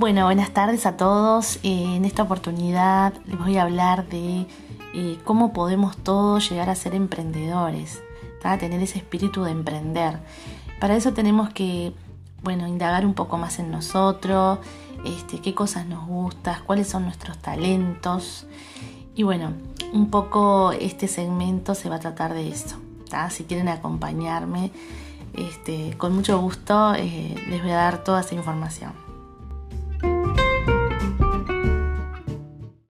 Bueno, buenas tardes a todos. Eh, en esta oportunidad les voy a hablar de eh, cómo podemos todos llegar a ser emprendedores, a tener ese espíritu de emprender. Para eso tenemos que, bueno, indagar un poco más en nosotros, este, qué cosas nos gustan, cuáles son nuestros talentos. Y bueno, un poco este segmento se va a tratar de eso. Si quieren acompañarme, este, con mucho gusto eh, les voy a dar toda esa información.